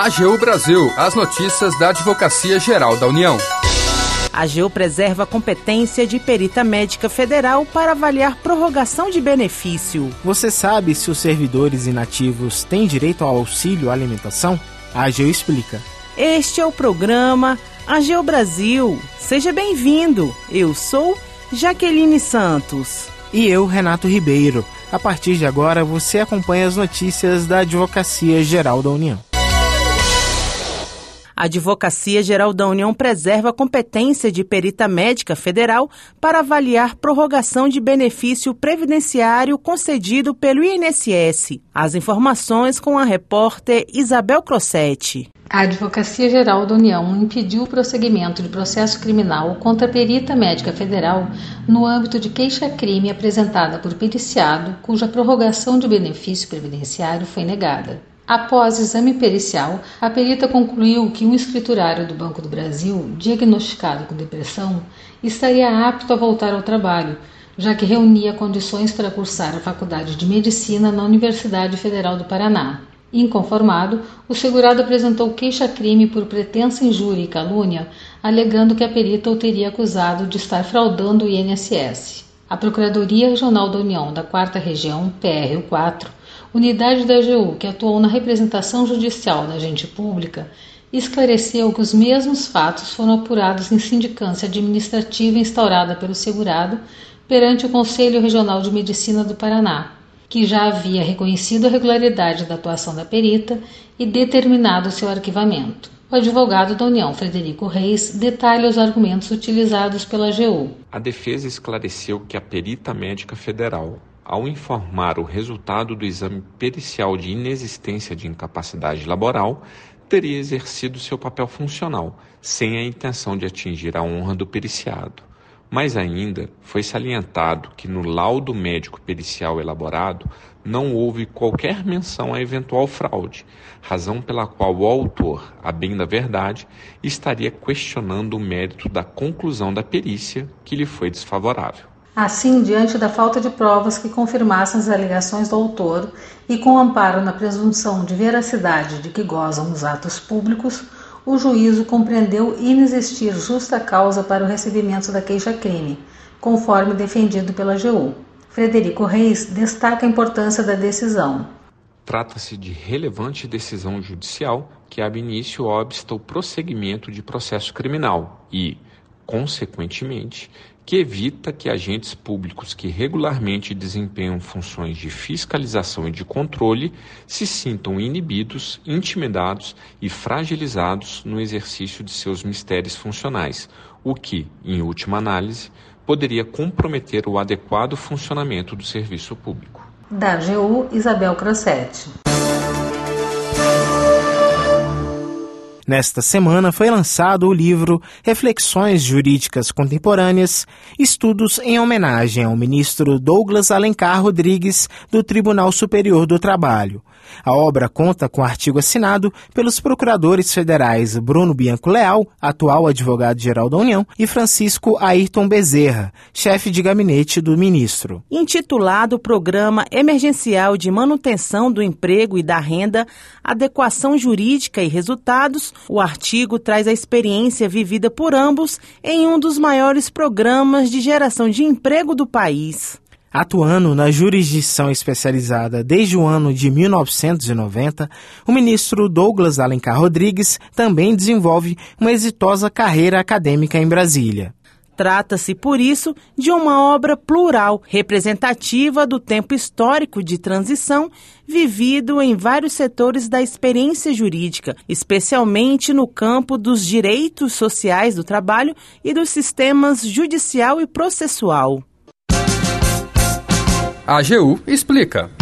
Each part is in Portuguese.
AGU Brasil, as notícias da Advocacia Geral da União. A AGU preserva a competência de perita médica federal para avaliar prorrogação de benefício. Você sabe se os servidores inativos têm direito ao auxílio alimentação? A AGU explica. Este é o programa AGU Brasil. Seja bem-vindo. Eu sou Jaqueline Santos. E eu, Renato Ribeiro. A partir de agora, você acompanha as notícias da Advocacia Geral da União. A Advocacia Geral da União preserva a competência de perita médica federal para avaliar prorrogação de benefício previdenciário concedido pelo INSS. As informações com a repórter Isabel Crossetti. A Advocacia Geral da União impediu o prosseguimento de processo criminal contra a perita médica federal no âmbito de queixa-crime apresentada por periciado cuja prorrogação de benefício previdenciário foi negada. Após exame pericial, a perita concluiu que um escriturário do Banco do Brasil, diagnosticado com depressão, estaria apto a voltar ao trabalho, já que reunia condições para cursar a Faculdade de Medicina na Universidade Federal do Paraná. Inconformado, o segurado apresentou queixa-crime por pretensa injúria e calúnia, alegando que a perita o teria acusado de estar fraudando o INSS. A Procuradoria Regional da União da 4 Região, PRU4, unidade da AGU que atuou na representação judicial da agente pública, esclareceu que os mesmos fatos foram apurados em sindicância administrativa instaurada pelo segurado perante o Conselho Regional de Medicina do Paraná, que já havia reconhecido a regularidade da atuação da perita e determinado seu arquivamento. O advogado da União, Frederico Reis, detalha os argumentos utilizados pela AGU. A defesa esclareceu que a perita médica federal ao informar o resultado do exame pericial de inexistência de incapacidade laboral, teria exercido seu papel funcional, sem a intenção de atingir a honra do periciado. Mas ainda foi salientado que no laudo médico pericial elaborado não houve qualquer menção a eventual fraude, razão pela qual o autor, a bem da verdade, estaria questionando o mérito da conclusão da perícia que lhe foi desfavorável. Assim, diante da falta de provas que confirmassem as alegações do autor e com amparo na presunção de veracidade de que gozam os atos públicos, o juízo compreendeu inexistir justa causa para o recebimento da queixa-crime, conforme defendido pela AGU. Frederico Reis destaca a importância da decisão. Trata-se de relevante decisão judicial que abre início obsta o prosseguimento de processo criminal e, consequentemente, que evita que agentes públicos que regularmente desempenham funções de fiscalização e de controle se sintam inibidos, intimidados e fragilizados no exercício de seus mistérios funcionais, o que, em última análise, poderia comprometer o adequado funcionamento do serviço público. Da AGU, Isabel Crossetti. Nesta semana foi lançado o livro Reflexões Jurídicas Contemporâneas, estudos em homenagem ao ministro Douglas Alencar Rodrigues, do Tribunal Superior do Trabalho. A obra conta com artigo assinado pelos procuradores federais Bruno Bianco Leal, atual advogado-geral da União, e Francisco Ayrton Bezerra, chefe de gabinete do ministro. Intitulado Programa Emergencial de Manutenção do Emprego e da Renda, Adequação Jurídica e Resultados, o artigo traz a experiência vivida por ambos em um dos maiores programas de geração de emprego do país. Atuando na jurisdição especializada desde o ano de 1990, o ministro Douglas Alencar Rodrigues também desenvolve uma exitosa carreira acadêmica em Brasília. Trata-se, por isso, de uma obra plural, representativa do tempo histórico de transição vivido em vários setores da experiência jurídica, especialmente no campo dos direitos sociais do trabalho e dos sistemas judicial e processual. A AGU explica.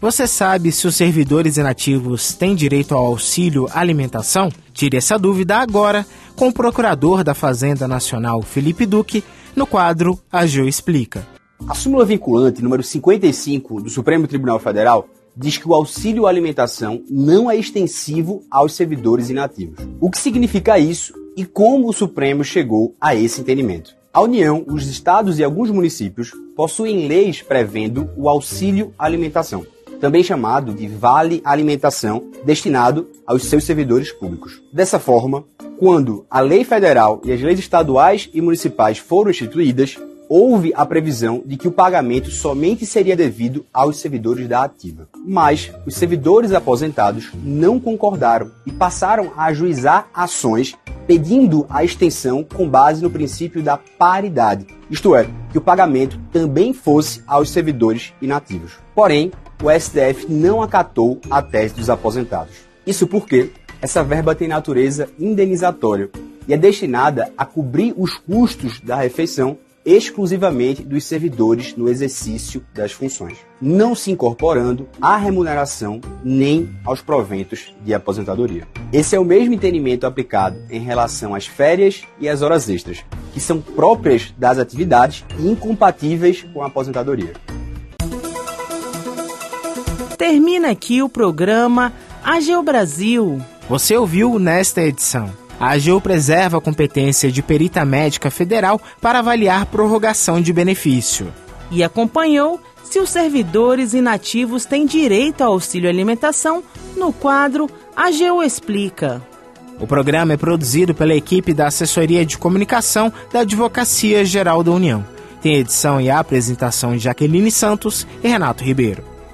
Você sabe se os servidores inativos têm direito ao auxílio alimentação? Tire essa dúvida agora com o procurador da Fazenda Nacional, Felipe Duque, no quadro A AGU Explica. A súmula vinculante número 55 do Supremo Tribunal Federal diz que o auxílio alimentação não é extensivo aos servidores inativos. O que significa isso e como o Supremo chegou a esse entendimento? A União, os estados e alguns municípios possuem leis prevendo o auxílio alimentação. Também chamado de Vale Alimentação, destinado aos seus servidores públicos. Dessa forma, quando a lei federal e as leis estaduais e municipais foram instituídas, houve a previsão de que o pagamento somente seria devido aos servidores da ativa. Mas os servidores aposentados não concordaram e passaram a ajuizar ações pedindo a extensão com base no princípio da paridade, isto é, que o pagamento também fosse aos servidores inativos. Porém, o STF não acatou a tese dos aposentados. Isso porque essa verba tem natureza indenizatória e é destinada a cobrir os custos da refeição exclusivamente dos servidores no exercício das funções, não se incorporando à remuneração nem aos proventos de aposentadoria. Esse é o mesmo entendimento aplicado em relação às férias e às horas extras, que são próprias das atividades e incompatíveis com a aposentadoria. Termina aqui o programa AGEO Brasil. Você ouviu nesta edição a AGU preserva a competência de perita médica federal para avaliar prorrogação de benefício. E acompanhou se os servidores inativos têm direito ao auxílio alimentação no quadro AGU Explica. O programa é produzido pela equipe da Assessoria de Comunicação da Advocacia Geral da União. Tem edição e apresentação de Jaqueline Santos e Renato Ribeiro.